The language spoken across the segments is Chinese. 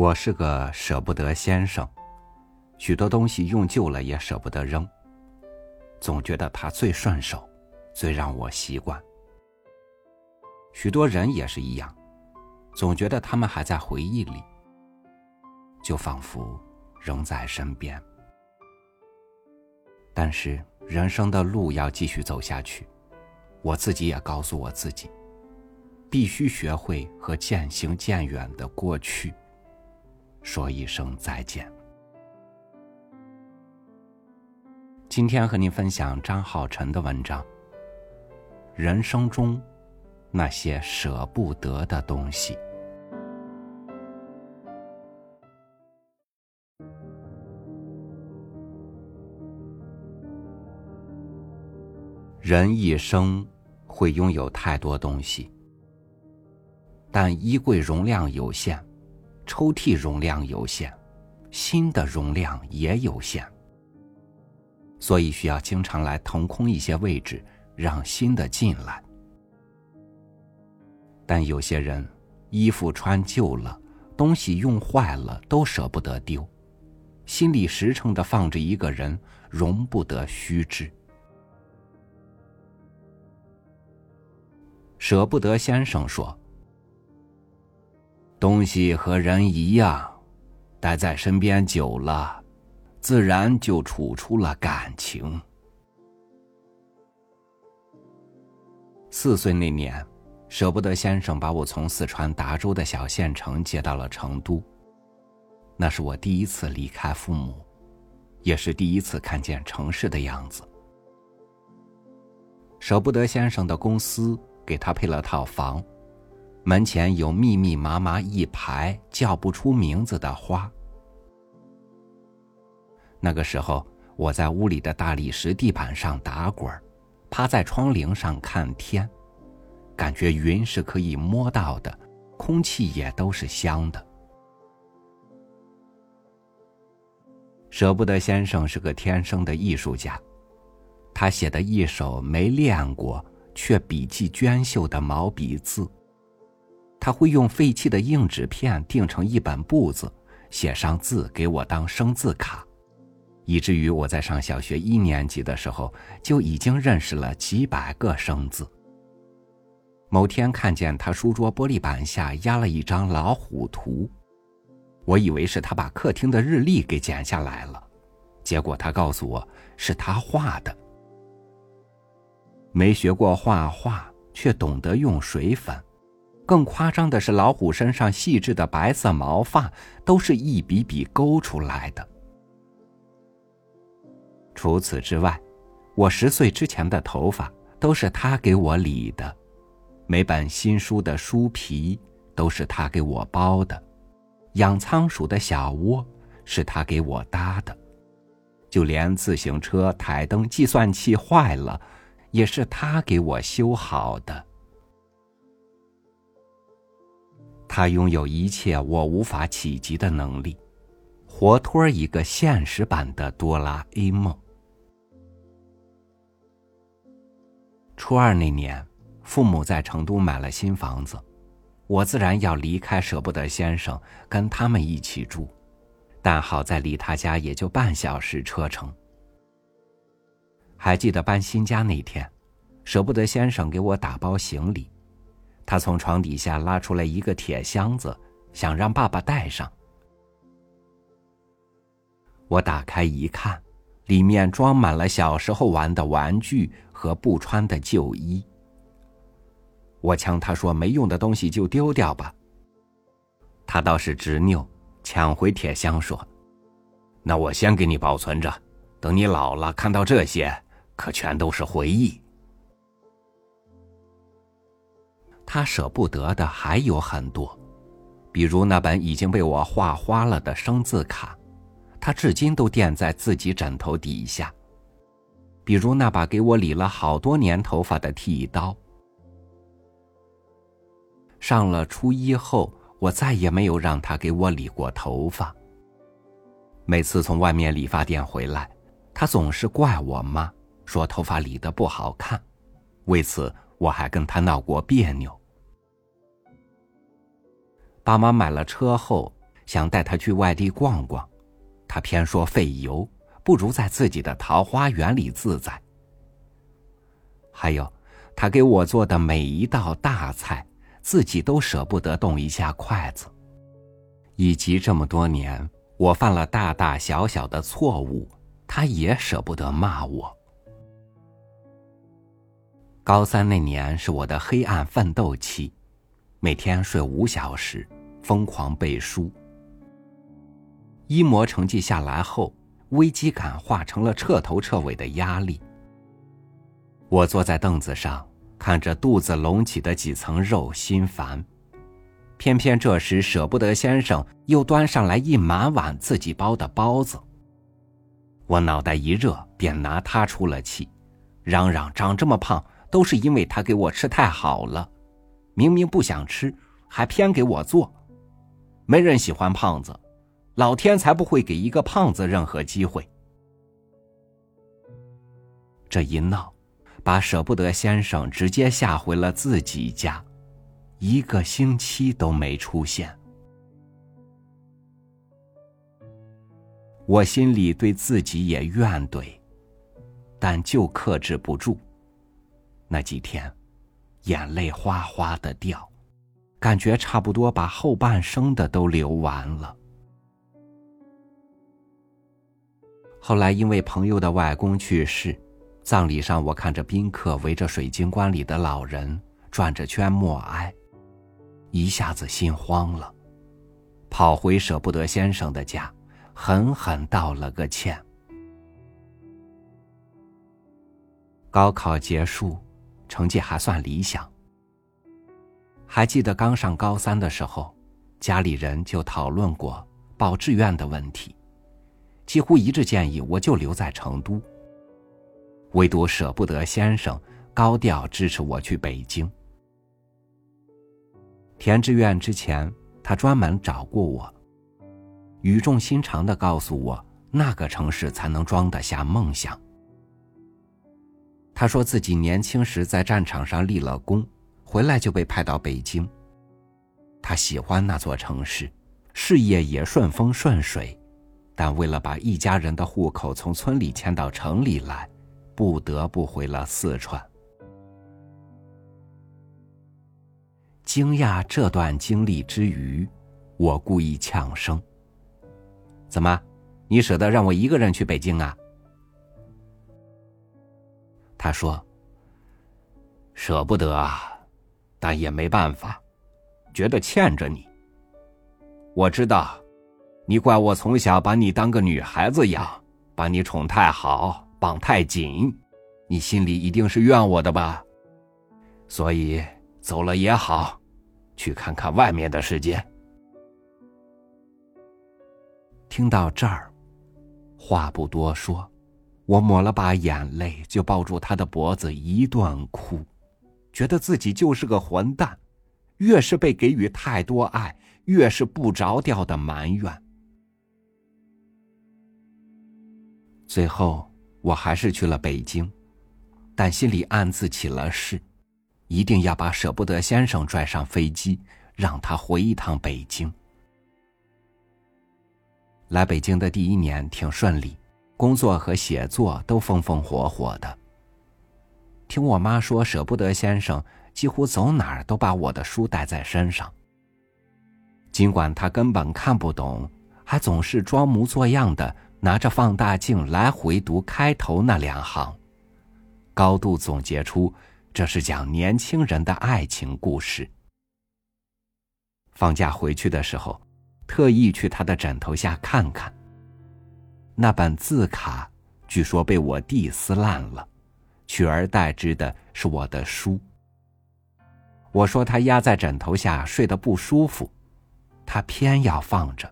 我是个舍不得先生，许多东西用旧了也舍不得扔，总觉得它最顺手，最让我习惯。许多人也是一样，总觉得他们还在回忆里，就仿佛仍在身边。但是人生的路要继续走下去，我自己也告诉我自己，必须学会和渐行渐远的过去说一声再见。今天和您分享张浩晨的文章。人生中那些舍不得的东西。人一生会拥有太多东西，但衣柜容量有限，抽屉容量有限，心的容量也有限，所以需要经常来腾空一些位置，让新的进来。但有些人，衣服穿旧了，东西用坏了，都舍不得丢，心里实诚的放着一个人，容不得虚掷。舍不得先生说：“东西和人一样，待在身边久了，自然就处出了感情。”四岁那年，舍不得先生把我从四川达州的小县城接到了成都。那是我第一次离开父母，也是第一次看见城市的样子。舍不得先生的公司。给他配了套房，门前有密密麻麻一排叫不出名字的花。那个时候，我在屋里的大理石地板上打滚趴在窗棂上看天，感觉云是可以摸到的，空气也都是香的。舍不得先生是个天生的艺术家，他写的一首没练过。却笔迹娟秀的毛笔字，他会用废弃的硬纸片订成一本簿子，写上字给我当生字卡，以至于我在上小学一年级的时候就已经认识了几百个生字。某天看见他书桌玻璃板下压了一张老虎图，我以为是他把客厅的日历给剪下来了，结果他告诉我是他画的。没学过画画，却懂得用水粉。更夸张的是，老虎身上细致的白色毛发都是一笔笔勾出来的。除此之外，我十岁之前的头发都是他给我理的，每本新书的书皮都是他给我包的，养仓鼠的小窝是他给我搭的，就连自行车、台灯、计算器坏了。也是他给我修好的。他拥有一切我无法企及的能力，活脱一个现实版的哆啦 A 梦。初二那年，父母在成都买了新房子，我自然要离开舍不得先生，跟他们一起住。但好在离他家也就半小时车程。还记得搬新家那天，舍不得先生给我打包行李，他从床底下拉出来一个铁箱子，想让爸爸带上。我打开一看，里面装满了小时候玩的玩具和不穿的旧衣。我呛他说：“没用的东西就丢掉吧。”他倒是执拗，抢回铁箱说：“那我先给你保存着，等你老了看到这些。”可全都是回忆。他舍不得的还有很多，比如那本已经被我画花了的生字卡，他至今都垫在自己枕头底下；比如那把给我理了好多年头发的剃刀。上了初一后，我再也没有让他给我理过头发。每次从外面理发店回来，他总是怪我妈。说头发理的不好看，为此我还跟他闹过别扭。爸妈买了车后，想带他去外地逛逛，他偏说费油，不如在自己的桃花源里自在。还有，他给我做的每一道大菜，自己都舍不得动一下筷子。以及这么多年，我犯了大大小小的错误，他也舍不得骂我。高三那年是我的黑暗奋斗期，每天睡五小时，疯狂背书。一模成绩下来后，危机感化成了彻头彻尾的压力。我坐在凳子上，看着肚子隆起的几层肉，心烦。偏偏这时，舍不得先生又端上来一满碗自己包的包子。我脑袋一热，便拿他出了气，嚷嚷：“长这么胖，都是因为他给我吃太好了。明明不想吃，还偏给我做。没人喜欢胖子，老天才不会给一个胖子任何机会。”这一闹，把舍不得先生直接吓回了自己家。一个星期都没出现，我心里对自己也怨怼，但就克制不住。那几天，眼泪哗哗的掉，感觉差不多把后半生的都流完了。后来因为朋友的外公去世，葬礼上我看着宾客围着水晶棺里的老人转着圈默哀。一下子心慌了，跑回舍不得先生的家，狠狠道了个歉。高考结束，成绩还算理想。还记得刚上高三的时候，家里人就讨论过报志愿的问题，几乎一致建议我就留在成都。唯独舍不得先生高调支持我去北京。填志愿之前，他专门找过我，语重心长的告诉我，那个城市才能装得下梦想。他说自己年轻时在战场上立了功，回来就被派到北京。他喜欢那座城市，事业也顺风顺水，但为了把一家人的户口从村里迁到城里来，不得不回了四川。惊讶这段经历之余，我故意呛声：“怎么，你舍得让我一个人去北京啊？”他说：“舍不得啊，但也没办法，觉得欠着你。我知道，你怪我从小把你当个女孩子养，把你宠太好，绑太紧，你心里一定是怨我的吧？所以走了也好。”去看看外面的世界。听到这儿，话不多说，我抹了把眼泪，就抱住他的脖子一顿哭，觉得自己就是个混蛋，越是被给予太多爱，越是不着调的埋怨。最后，我还是去了北京，但心里暗自起了誓。一定要把舍不得先生拽上飞机，让他回一趟北京。来北京的第一年挺顺利，工作和写作都风风火火的。听我妈说，舍不得先生几乎走哪儿都把我的书带在身上。尽管他根本看不懂，还总是装模作样的拿着放大镜来回读开头那两行，高度总结出。这是讲年轻人的爱情故事。放假回去的时候，特意去他的枕头下看看。那本字卡据说被我弟撕烂了，取而代之的是我的书。我说他压在枕头下睡得不舒服，他偏要放着，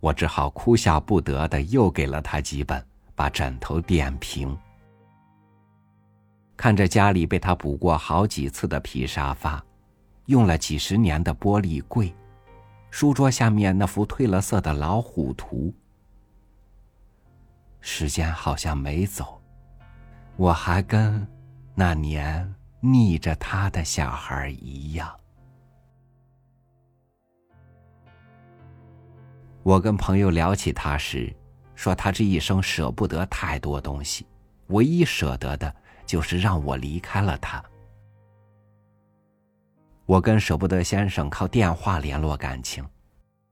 我只好哭笑不得的又给了他几本，把枕头垫平。看着家里被他补过好几次的皮沙发，用了几十年的玻璃柜，书桌下面那幅褪了色的老虎图，时间好像没走，我还跟那年逆着他的小孩一样。我跟朋友聊起他时，说他这一生舍不得太多东西，唯一舍得的就是让我离开了他。我跟舍不得先生靠电话联络感情，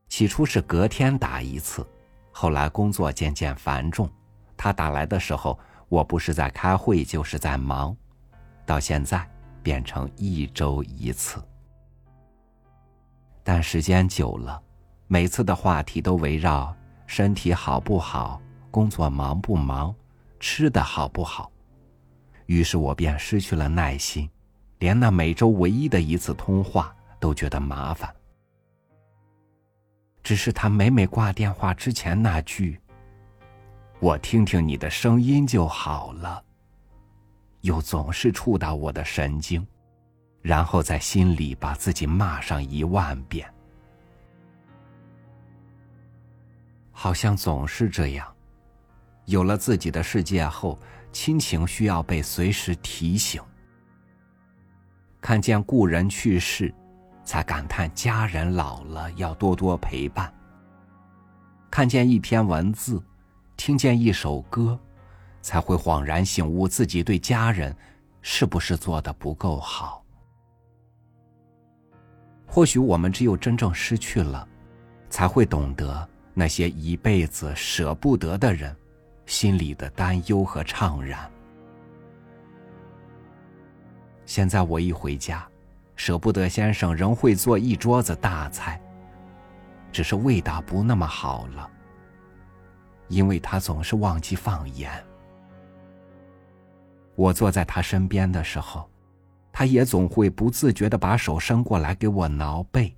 起初是隔天打一次，后来工作渐渐繁重，他打来的时候，我不是在开会就是在忙，到现在变成一周一次。但时间久了，每次的话题都围绕身体好不好、工作忙不忙、吃的好不好，于是我便失去了耐心，连那每周唯一的一次通话都觉得麻烦。只是他每每挂电话之前那句“我听听你的声音就好了”，又总是触到我的神经。然后在心里把自己骂上一万遍，好像总是这样。有了自己的世界后，亲情需要被随时提醒。看见故人去世，才感叹家人老了要多多陪伴。看见一篇文字，听见一首歌，才会恍然醒悟自己对家人是不是做的不够好。或许我们只有真正失去了，才会懂得那些一辈子舍不得的人，心里的担忧和怅然。现在我一回家，舍不得先生仍会做一桌子大菜，只是味道不那么好了，因为他总是忘记放盐。我坐在他身边的时候。他也总会不自觉的把手伸过来给我挠背。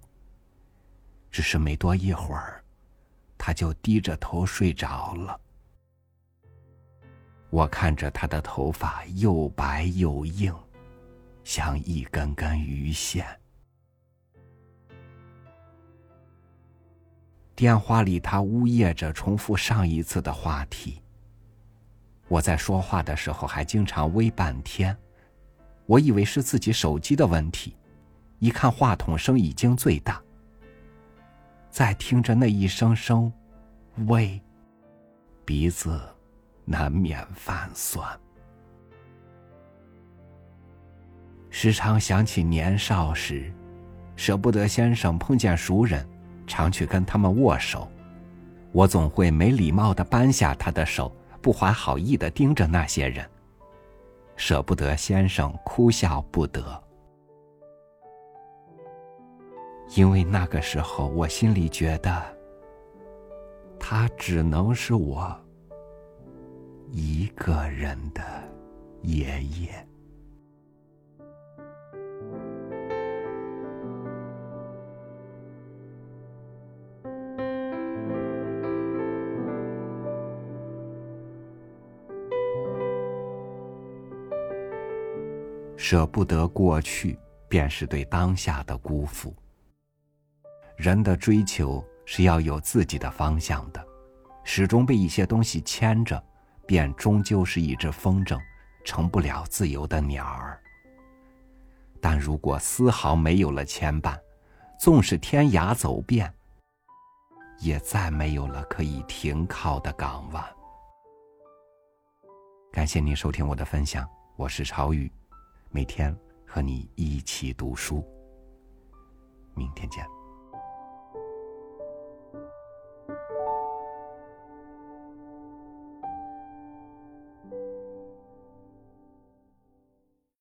只是没多一会儿，他就低着头睡着了。我看着他的头发又白又硬，像一根根鱼线。电话里，他呜咽着重复上一次的话题。我在说话的时候，还经常微半天。我以为是自己手机的问题，一看话筒声已经最大。在听着那一声声“喂”，鼻子难免泛酸。时常想起年少时，舍不得先生碰见熟人，常去跟他们握手，我总会没礼貌的扳下他的手，不怀好意的盯着那些人。舍不得先生哭笑不得，因为那个时候我心里觉得，他只能是我一个人的爷爷。舍不得过去，便是对当下的辜负。人的追求是要有自己的方向的，始终被一些东西牵着，便终究是一只风筝，成不了自由的鸟儿。但如果丝毫没有了牵绊，纵使天涯走遍，也再没有了可以停靠的港湾。感谢您收听我的分享，我是朝雨。每天和你一起读书。明天见。